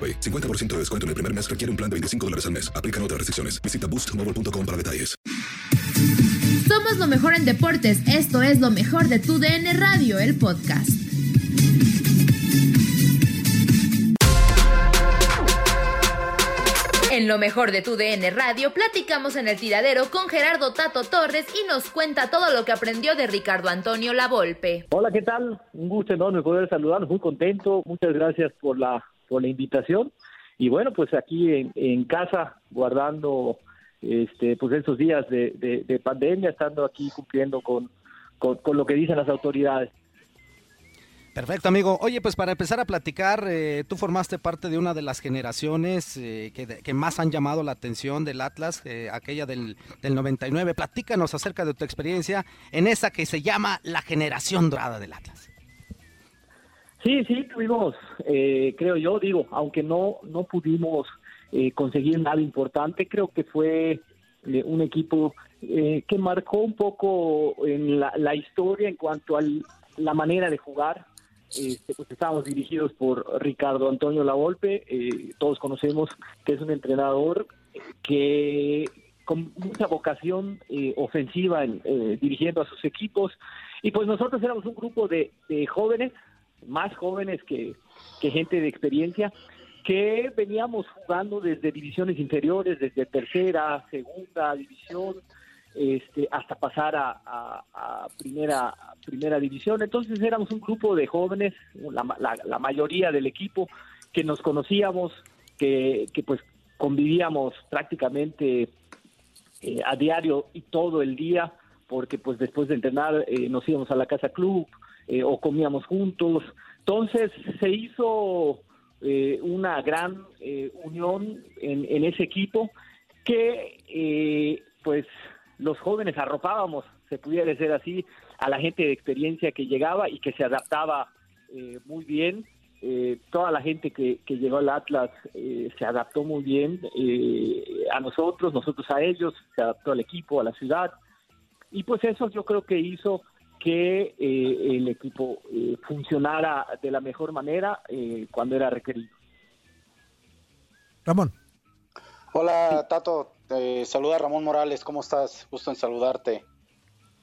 AroPay. 50% de descuento en el primer mes requiere un plan de 25 dólares al mes. Aplican otras restricciones. Visita boostmobile.com para detalles. Somos lo mejor en deportes. Esto es lo mejor de tu DN Radio, el podcast. En lo mejor de tu DN Radio platicamos en el tiradero con Gerardo Tato Torres y nos cuenta todo lo que aprendió de Ricardo Antonio Lavolpe. Hola, ¿qué tal? Un gusto enorme poder saludarlos, muy contento. Muchas gracias por la, por la invitación. Y bueno, pues aquí en, casa, guardando este, pues esos días de, de- de pandemia, estando aquí cumpliendo con, con, con lo que dicen las autoridades. Perfecto, amigo. Oye, pues para empezar a platicar, eh, tú formaste parte de una de las generaciones eh, que, que más han llamado la atención del Atlas, eh, aquella del, del 99. Platícanos acerca de tu experiencia en esa que se llama la generación dorada del Atlas. Sí, sí, tuvimos, eh, creo yo, digo, aunque no, no pudimos eh, conseguir nada importante, creo que fue eh, un equipo eh, que marcó un poco en la, la historia en cuanto a la manera de jugar. Este, pues estábamos dirigidos por Ricardo Antonio Lavolpe, eh, todos conocemos que es un entrenador que con mucha vocación ofensiva en, dirigiendo a sus equipos y pues nosotros éramos un grupo de, de jóvenes más jóvenes que, que gente de experiencia, que veníamos jugando desde divisiones inferiores, desde tercera, segunda división, este, hasta pasar a, primera, primera división. Entonces éramos un grupo de jóvenes, la mayoría del equipo, que nos conocíamos, que, que pues convivíamos prácticamente eh, a diario y todo el día, porque pues después de entrenar eh, nos íbamos a la casa club eh, o comíamos juntos. Entonces se hizo eh, una gran eh, unión en, en ese equipo que eh, pues los jóvenes arropábamos, se pudiera decir así, a la gente de experiencia que llegaba y que se adaptaba eh, muy bien. Eh, toda la gente que, que llegó al Atlas se adaptó muy bien a nosotros, nosotros a ellos, se adaptó al equipo, a la ciudad. Y pues eso yo creo que hizo que eh, el equipo eh, funcionara de la mejor manera eh, cuando era requerido. Ramón. Hola, Tato. Te saluda Ramón Morales. ¿Cómo estás? Gusto en saludarte.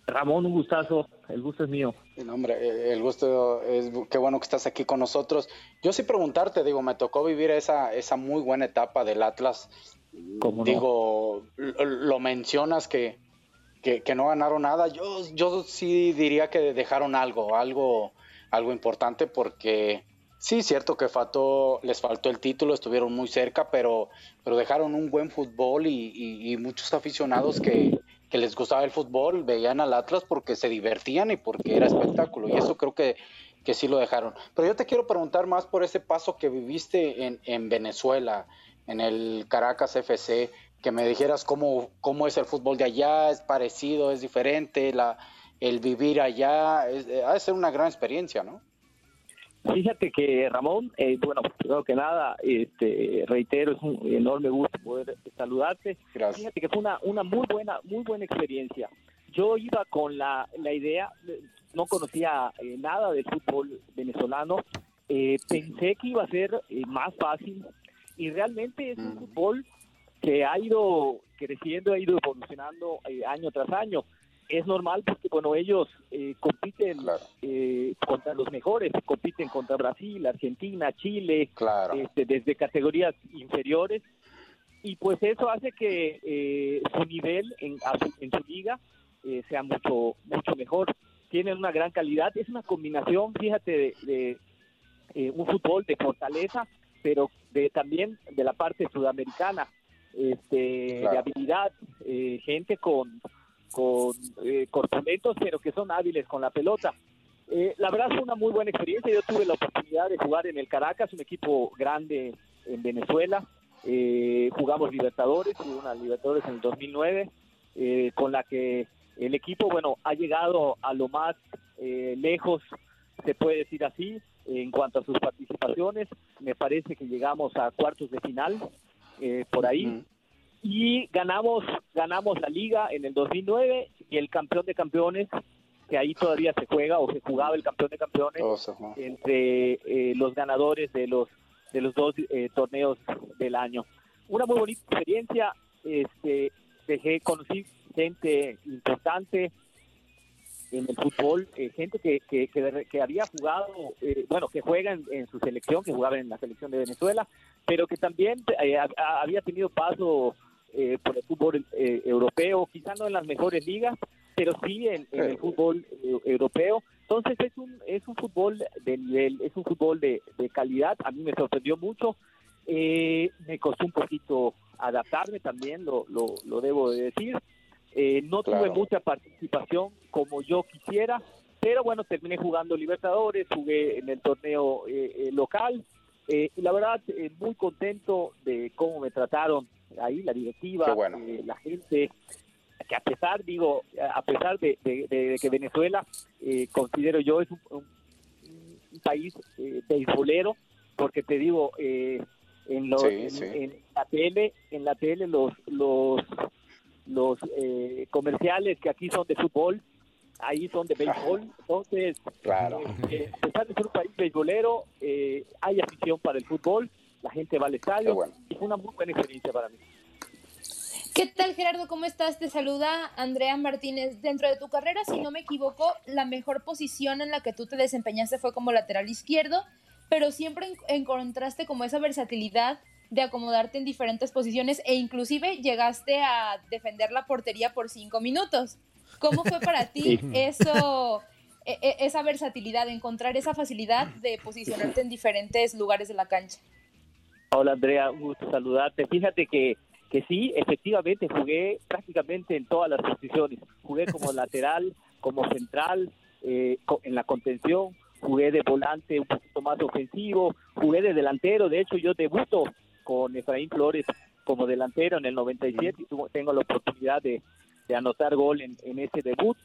Ramón, un gustazo. El gusto es mío. No, hombre, el gusto es qué bueno que estás aquí con nosotros. Yo sí preguntarte, digo, me tocó vivir esa, esa muy buena etapa del Atlas. ¿Cómo no? Digo, lo, lo mencionas que, que, no ganaron nada. Yo, yo sí diría que dejaron algo, algo, algo importante porque sí, cierto que faltó, les faltó el título, estuvieron muy cerca, pero, pero dejaron un buen fútbol y, muchos aficionados que, que les gustaba el fútbol veían al Atlas porque se divertían y porque era espectáculo. Y eso creo que, que sí lo dejaron. Pero yo te quiero preguntar más por ese paso que viviste en, en Venezuela. en el Caracas FC, que me dijeras cómo, cómo es el fútbol de allá, es parecido, es diferente, la, el vivir allá, es, ha de ser una gran experiencia, ¿no? Fíjate que Ramón, eh, bueno, primero que nada, este, reitero, es un enorme gusto poder saludarte. Gracias. Fíjate que fue una, una muy buena, muy buena experiencia. Yo iba con la, la idea, no conocía eh, nada del fútbol venezolano, eh, pensé que iba a ser eh, más fácil y realmente es un fútbol que ha ido creciendo, ha ido evolucionando eh, año tras año. Es normal porque, bueno, ellos eh, compiten eh, contra los mejores, compiten contra Brasil, Argentina, Chile, este, desde categorías inferiores. Y pues eso hace que eh, su nivel en, su- en su liga eh, sea mucho, mucho mejor. Tienen una gran calidad. Es una combinación, fíjate, de, de, un fútbol de fortaleza, pero de también de la parte sudamericana, este, de habilidad, eh, gente con, con eh, corpulentos, pero que son hábiles con la pelota. Eh, la verdad fue una muy buena experiencia. Yo tuve la oportunidad de jugar en el Caracas, un equipo grande en Venezuela. Eh, jugamos Libertadores, jugué una Libertadores en el 2009, eh, con la que el equipo, bueno, ha llegado a lo más lejos, se puede decir así, en cuanto a sus participaciones. Me parece que llegamos a cuartos de final eh, por ahí. Y ganamos ganamos la liga en el 2009 y el campeón de campeones que ahí todavía se juega o se jugaba el campeón de campeones entre eh, los ganadores de los de los dos eh, torneos del año. Una muy bonita experiencia este dejé conocí gente importante en el fútbol, eh, gente que, que, que, que había jugado, eh, bueno, que juega en, en su selección, que jugaba en la selección de Venezuela, pero que también eh, ha- ha- había tenido paso eh, por el fútbol eh, europeo, quizá no en las mejores ligas, pero sí en, en el fútbol europeo. Entonces es un, es un fútbol de nivel, es un fútbol de, de calidad. A mí me sorprendió mucho. Eh, me costó un poquito adaptarme también, lo, lo, lo debo de decir. Eh, no tuve mucha participación como yo quisiera, pero bueno, terminé jugando Libertadores, jugué en el torneo eh, eh, local eh, y la verdad eh, muy contento de cómo me trataron ahí la directiva, bueno. eh, la gente, que a pesar, digo, a pesar de, de- de que Venezuela, eh, considero yo, es un, un- un país eh, beisbolero, porque te digo, eh, en, los, Sí, en, sí. en la tele, en la tele los los los eh, comerciales que aquí son de fútbol, ahí son de béisbol, entonces Claro. eh, a pesar de ser un país beisbolero, eh, hay afición para el fútbol, la gente va al estadio, y fue una muy buena experiencia para mí. ¿Qué tal Gerardo? ¿Cómo estás? Te saluda Andrea Martínez. Dentro de tu carrera, si no me equivoco, la mejor posición en la que tú te desempeñaste fue como lateral izquierdo, pero siempre en- encontraste como esa versatilidad de acomodarte en diferentes posiciones e inclusive llegaste a defender la portería por cinco minutos. ¿Cómo fue para ti Sí. eso, e- e- esa versatilidad, encontrar esa facilidad de posicionarte en diferentes lugares de la cancha? Hola Andrea, un gusto saludarte. Fíjate que, que sí, efectivamente jugué prácticamente en todas las posiciones. Jugué como lateral, como central, eh, en la contención, jugué de volante un poquito más ofensivo, jugué de delantero. De hecho, yo debuto con Efraín Flores como delantero en el 97 y tuvo- tengo la oportunidad de, de anotar gol en, en ese debut.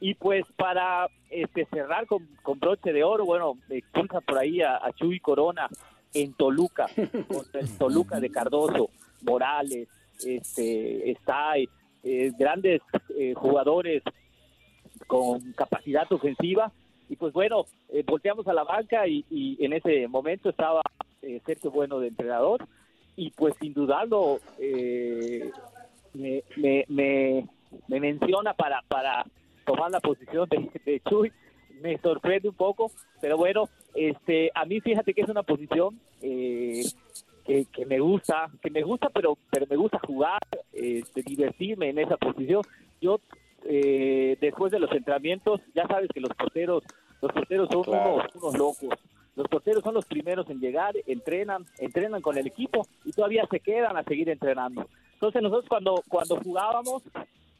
Y pues para este, cerrar con, con broche de oro, bueno, me expulsan por ahí a, a Chuy Corona en Toluca, contra el Toluca de Cardoso, Morales, este, está eh, grandes eh, jugadores con capacidad ofensiva. Y pues bueno, eh, volteamos a la banca y, y en ese momento estaba eh, Sergio Bueno de entrenador. Y pues sin dudarlo, eh, me, me, me, me menciona para, para tomar la posición de, de Chuy. Me sorprende un poco, pero bueno, este, a mí fíjate que es una posición eh, que, que me gusta, que me gusta, pero, pero me gusta jugar, este, divertirme en esa posición. Yo eh, después de los entrenamientos, ya sabes que los porteros, los porteros son Claro. unos, unos locos. Los porteros son los primeros en llegar, entrenan, entrenan con el equipo y todavía se quedan a seguir entrenando. Entonces nosotros cuando cuando jugábamos,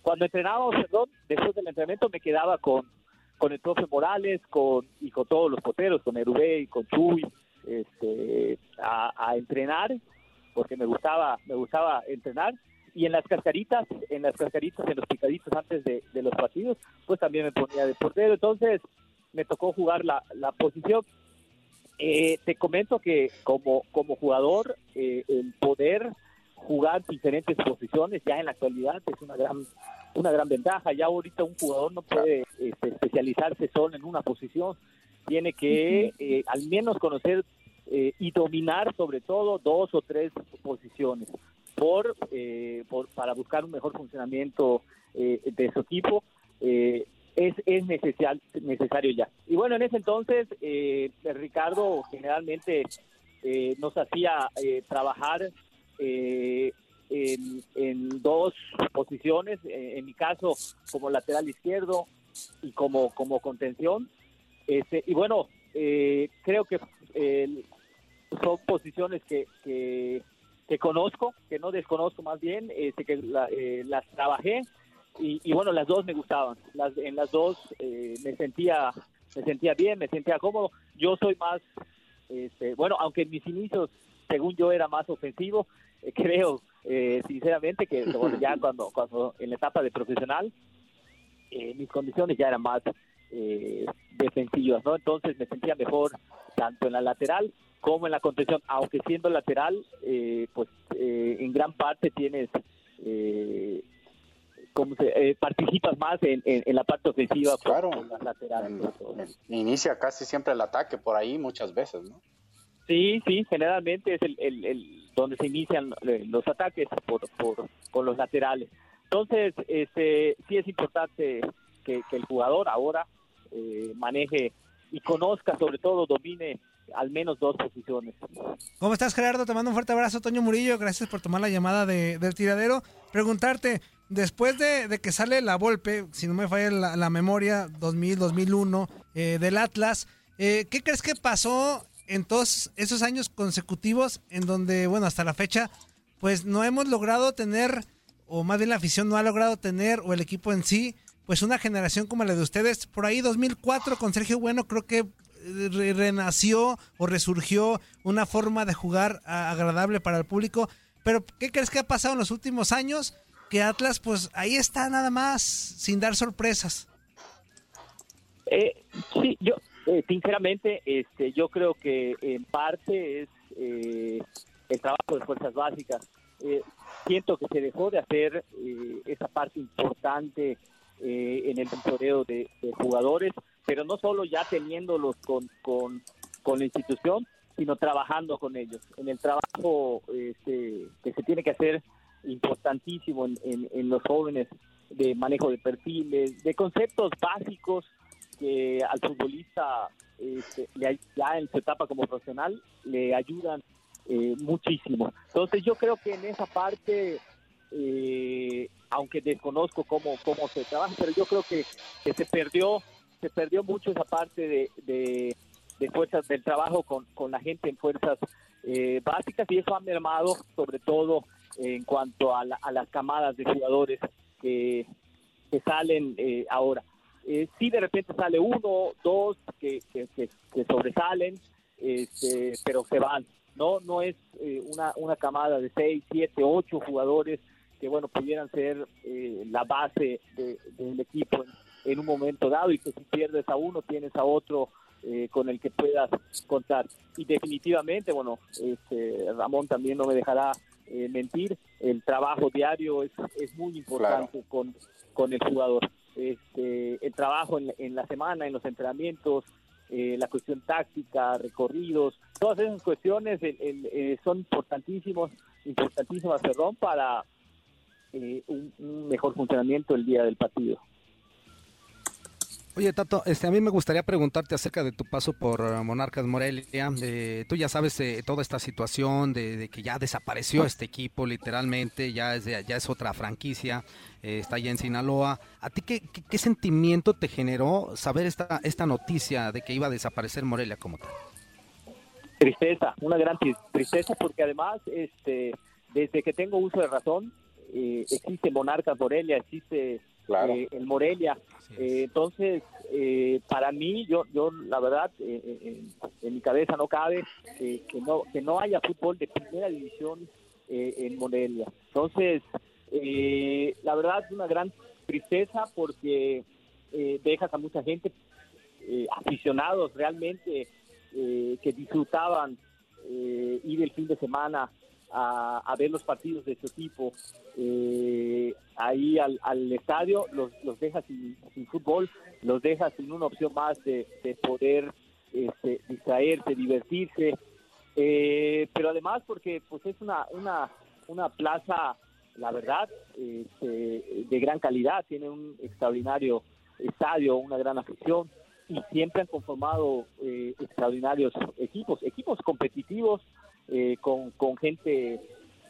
cuando entrenábamos, perdón, después del entrenamiento me quedaba con con el profe Morales, con y con todos los porteros, con Erubey, con Chuy, este, a, a entrenar porque me gustaba, me gustaba entrenar y en las cascaritas, en las cascaritas, en los picaditos antes de, de los partidos, pues también me ponía de portero, entonces me tocó jugar la, la posición. Eh, te comento que como, como jugador, eh, el poder jugar diferentes posiciones ya en la actualidad es una gran una gran ventaja. Ya ahorita un jugador no puede este, especializarse solo en una posición, tiene que eh, al menos conocer eh, y dominar sobre todo dos o tres posiciones por, eh, por para buscar un mejor funcionamiento de su equipo. Es, es necesario, necesario ya. Y bueno, en ese entonces, Ricardo generalmente nos hacía trabajar eh, en, dos posiciones, en, mi caso como lateral izquierdo y como, como contención. Este, y bueno, eh, creo que son posiciones que, que, conozco, que no desconozco más bien, este, que eh, las trabajé y, bueno, las dos me gustaban. Las, en las dos eh, me sentía me sentía bien, me sentía cómodo. Yo soy más, este, bueno, aunque en mis inicios, según yo, era más ofensivo, creo eh, sinceramente que ya cuando, cuando en la etapa de profesional eh, mis condiciones ya eran más eh, defensivas, ¿no? Entonces me sentía mejor tanto en la lateral como en la contención, aunque siendo lateral, pues en gran parte tienes como se, participas más en, en, la parte ofensiva claro las laterales. inicia casi siempre el ataque por ahí muchas veces, ¿no? Sí, sí, generalmente es el, el, donde se inician eh, los ataques por, por, los laterales. Entonces, este, sí es importante que, el jugador ahora eh, maneje y conozca, sobre todo domine al menos dos posiciones. ¿Cómo estás, Gerardo? Te mando un fuerte abrazo, Toño Murillo. Gracias por tomar la llamada de, del tiradero. Preguntarte, después de, que sale la Volpe, si no me falla la, memoria, 2000-2001, eh, del Atlas, eh, ¿qué crees que pasó en todos esos años consecutivos en donde, bueno, hasta la fecha, pues no hemos logrado tener, o más bien la afición no ha logrado tener, o el equipo en sí, pues una generación como la de ustedes. Por ahí 2004 con Sergio Bueno creo que eh, renació o resurgió una forma de jugar agradable para el público. Pero, ¿qué crees que ha pasado en los últimos años? Que Atlas, pues ahí está nada más, sin dar sorpresas. Eh, sí, yo, eh, sinceramente, este, yo creo que en parte es eh, el trabajo de fuerzas básicas. Eh, siento que se dejó de hacer esa parte importante en el monitoreo de, jugadores, pero no solo ya teniéndolos con, con, la institución, sino trabajando con ellos. En el trabajo este, que se tiene que hacer importantísimo en, en los jóvenes de manejo de perfiles, de conceptos básicos que al futbolista este, ya en su etapa como profesional le ayudan eh, muchísimo. Entonces yo creo que en esa parte, eh, aunque desconozco cómo, cómo se trabaja, pero yo creo que, se perdió se perdió mucho esa parte de, de, fuerzas del trabajo con, con, la gente en fuerzas eh, básicas y eso ha mermado sobre todo en cuanto a, a las camadas de jugadores que, que salen ahora eh, sí de repente sale uno, dos que, que, sobresalen, este, pero se van. No, no es eh, una, una camada de seis, siete, ocho jugadores que bueno pudieran ser eh, la base del equipo en, un momento dado y que si pierdes a uno tienes a otro eh, con el que puedas contar. Y definitivamente, bueno, este, Ramón también no me dejará mentir, el trabajo diario es, es muy importante con, con el jugador este, el trabajo en, la semana, en los entrenamientos, eh, la cuestión táctica, recorridos, todas esas cuestiones eh, son importantísimos, importantísimas, perdón, para eh, un, mejor funcionamiento el día del partido. Oye, Tato, este, a mí me gustaría preguntarte acerca de tu paso por eh, Monarcas Morelia. tú ya sabes eh, toda esta situación de, que ya desapareció este equipo, literalmente, ya es, ya es otra franquicia, eh, está allá en Sinaloa. ¿A ti qué, qué, sentimiento te generó saber esta, esta noticia de que iba a desaparecer Morelia como tal? Tristeza, una gran tristeza, porque además, este, desde que tengo uso de razón, existe Monarcas Morelia, existe eh, el Morelia. Eh, entonces, eh, para mí, yo, yo la verdad, en mi cabeza no cabe que no que no haya fútbol de primera división eh, en Morelia. Entonces, eh, la verdad es una gran tristeza porque eh, dejas a mucha gente, eh, aficionados realmente, eh, que disfrutaban eh, ir el fin de semana a, a ver los partidos de su equipo eh, ahí al, al estadio, los, los dejas sin, sin fútbol, los dejas sin una opción más de, de poder este, distraerse, divertirse, eh, pero además porque pues es una, una, una plaza, la verdad, este, de gran calidad, tiene un extraordinario estadio, una gran afición y siempre han conformado eh, extraordinarios equipos, equipos competitivos eh, con, con gente,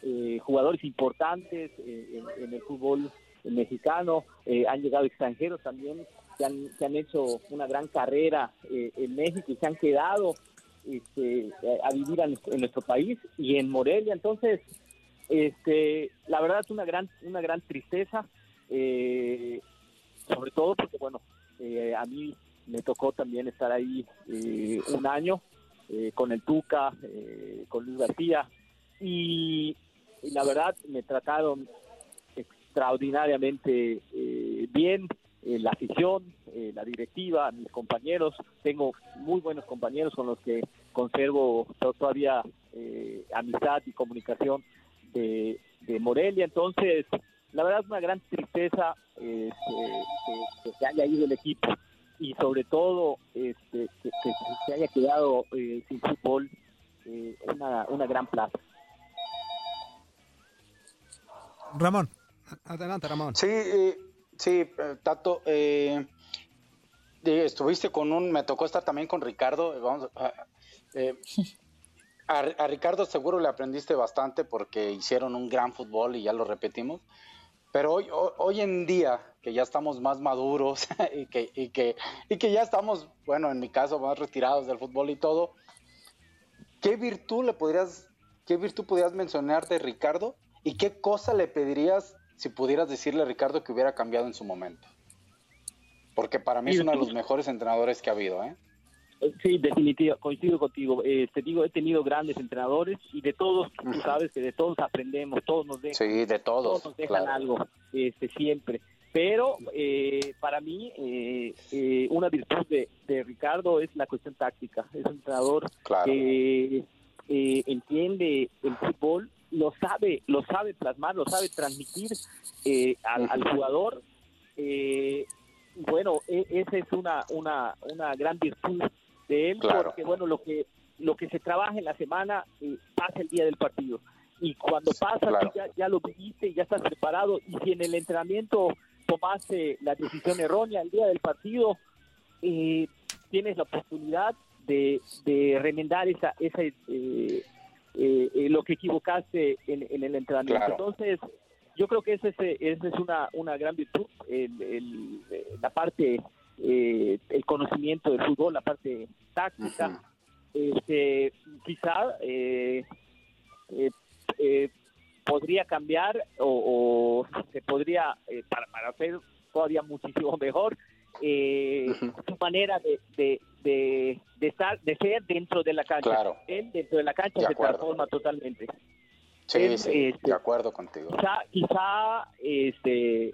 eh, jugadores importantes eh, en, el fútbol mexicano, eh, han llegado extranjeros también que han, que han hecho una gran carrera eh, en México y se han quedado este, a vivir en nuestro país y en Morelia. Entonces, este, la verdad es una gran, una gran tristeza, eh, sobre todo porque, bueno, eh, a mí me tocó también estar ahí eh, un año eh, con el Tuca, eh, con Luis García, y, la verdad me trataron extraordinariamente eh, bien, eh, la afición, eh, la directiva, mis compañeros. Tengo muy buenos compañeros con los que conservo to- todavía amistad y comunicación de, Morelia. Entonces, la verdad es una gran tristeza que, que se haya ido el equipo y sobre todo este, que, que se haya quedado eh, sin fútbol eh, una, una gran plaza. Ramón. Adelante, Ramón. Sí, eh, sí, eh, Tato, eh, eh, estuviste con un, me tocó estar también con Ricardo, vamos, a, eh, a, a Ricardo seguro le aprendiste bastante porque hicieron un gran fútbol y ya lo repetimos, pero hoy, hoy, hoy en día que ya estamos más maduros y que, y, que, y que ya estamos, bueno, en mi caso, más retirados del fútbol y todo, ¿qué virtud le podrías, qué virtud podrías mencionar de Ricardo y qué cosa le pedirías si pudieras decirle a Ricardo que hubiera cambiado en su momento? Porque para mí es uno de los mejores entrenadores que ha habido, ¿eh? Sí, definitiva, coincido contigo. Eh, te digo, he tenido grandes entrenadores y de todos, tú sabes que de todos aprendemos, todos nos dejan, Sí, de todos. nos dejan claro. algo, este, siempre. Pero eh, para mí, eh, eh, una virtud de, de Ricardo es la cuestión táctica. Es un entrenador Claro. que eh, entiende el fútbol, lo sabe, lo sabe plasmar, lo sabe transmitir eh, al, al jugador. Eh, bueno, e- esa es una, una, una gran virtud de él, Claro. porque bueno, lo que lo que se trabaja en la semana eh, pasa el día del partido. Y cuando pasa, Claro. ya, ya lo viviste, ya estás preparado. Y si en el entrenamiento tomaste la decisión errónea el día del partido, eh, tienes la oportunidad de, de remendar esa, esa eh, eh, lo que equivocaste en, en el entrenamiento. Claro. Entonces, yo creo que esa es, esa es una, una gran virtud, el, el- la parte, el conocimiento del fútbol, la parte táctica. este, quizá eh, podría cambiar o, o se podría, eh, para, para hacer todavía muchísimo mejor, eh, su manera de, de, de, de estar, de ser dentro de la cancha. Claro. Él dentro de la cancha De se acuerdo. transforma totalmente. Sí, Él, sí, este, de acuerdo contigo. quizá, quizá este,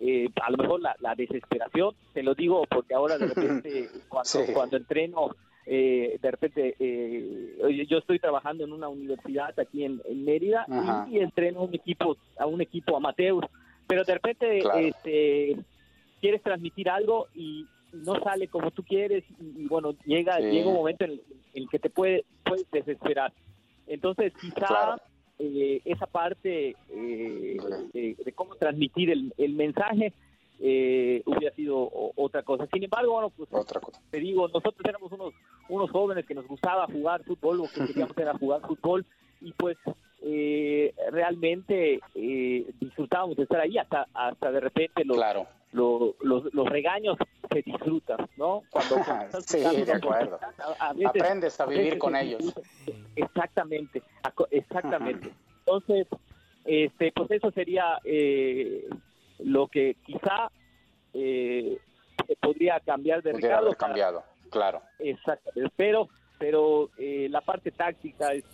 eh, a lo mejor la, la desesperación, te lo digo porque ahora de repente cuando, Sí. cuando entreno, eh, de repente eh, yo estoy trabajando en una universidad aquí en, en Mérida y, y entreno a un equipo, a un equipo amateur, pero de repente Claro. este, quieres transmitir algo y no sale como tú quieres y, y bueno, llega, Sí. llega un momento en el, en el que te puede, puedes desesperar. Entonces quizá Claro. eh, esa parte eh, de, de cómo transmitir el, el mensaje eh, hubiera sido otra cosa. Sin embargo, bueno, pues Otra cosa. te digo, nosotros éramos unos, unos jóvenes que nos gustaba jugar fútbol, lo que queríamos era jugar fútbol y pues eh, realmente eh, disfrutábamos de estar ahí hasta hasta de repente los, Claro. lo- los, los regaños se disfrutan, ¿no? Cuando, cuando estás Sí, jugando, de acuerdo. a- a veces- Aprendes a vivir con ellos. Exactamente, exactamente. Entonces, este, pues eso sería eh, lo que quizá eh, podría cambiar de Ricardo. haber cambiado, claro. Exacto, pero pero eh, la parte táctica es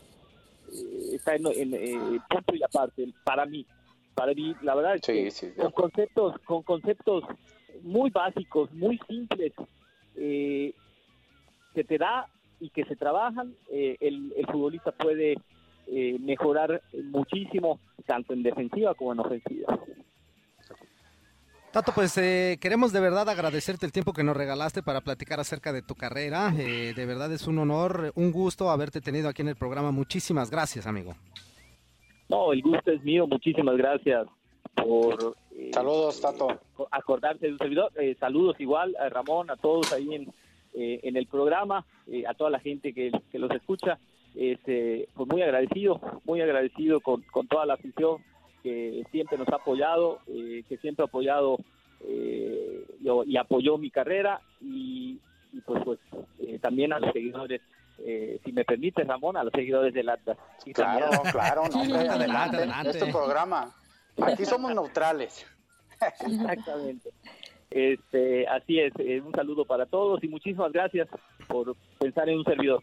está en, en punto y aparte para mí. Para mí, la verdad es que con conceptos, con conceptos muy básicos, muy simples, que te da y que se trabajan, el, el futbolista puede mejorar muchísimo, tanto en defensiva como en ofensiva. Tato, pues eh, queremos de verdad agradecerte el tiempo que nos regalaste para platicar acerca de tu carrera. Eh, de verdad es un honor, un gusto haberte tenido aquí en el programa. Muchísimas gracias, amigo. No, el gusto es mío. Muchísimas gracias por... Eh, saludos, Tato. Acordarse de un servidor. saludos igual a Ramón, a todos ahí en, en el programa, a toda la gente que, que los escucha. Este, pues muy agradecido, muy agradecido con, con toda la afición que siempre nos ha apoyado, eh, que siempre ha apoyado eh, y apoyó mi carrera y, pues, pues eh, también a los seguidores, si me permite Ramón, a los seguidores del Atlas. claro, claro, no, adelante, adelante. Este programa, aquí somos neutrales. Exactamente. Este, así es, un saludo para todos y muchísimas gracias por pensar en un servidor.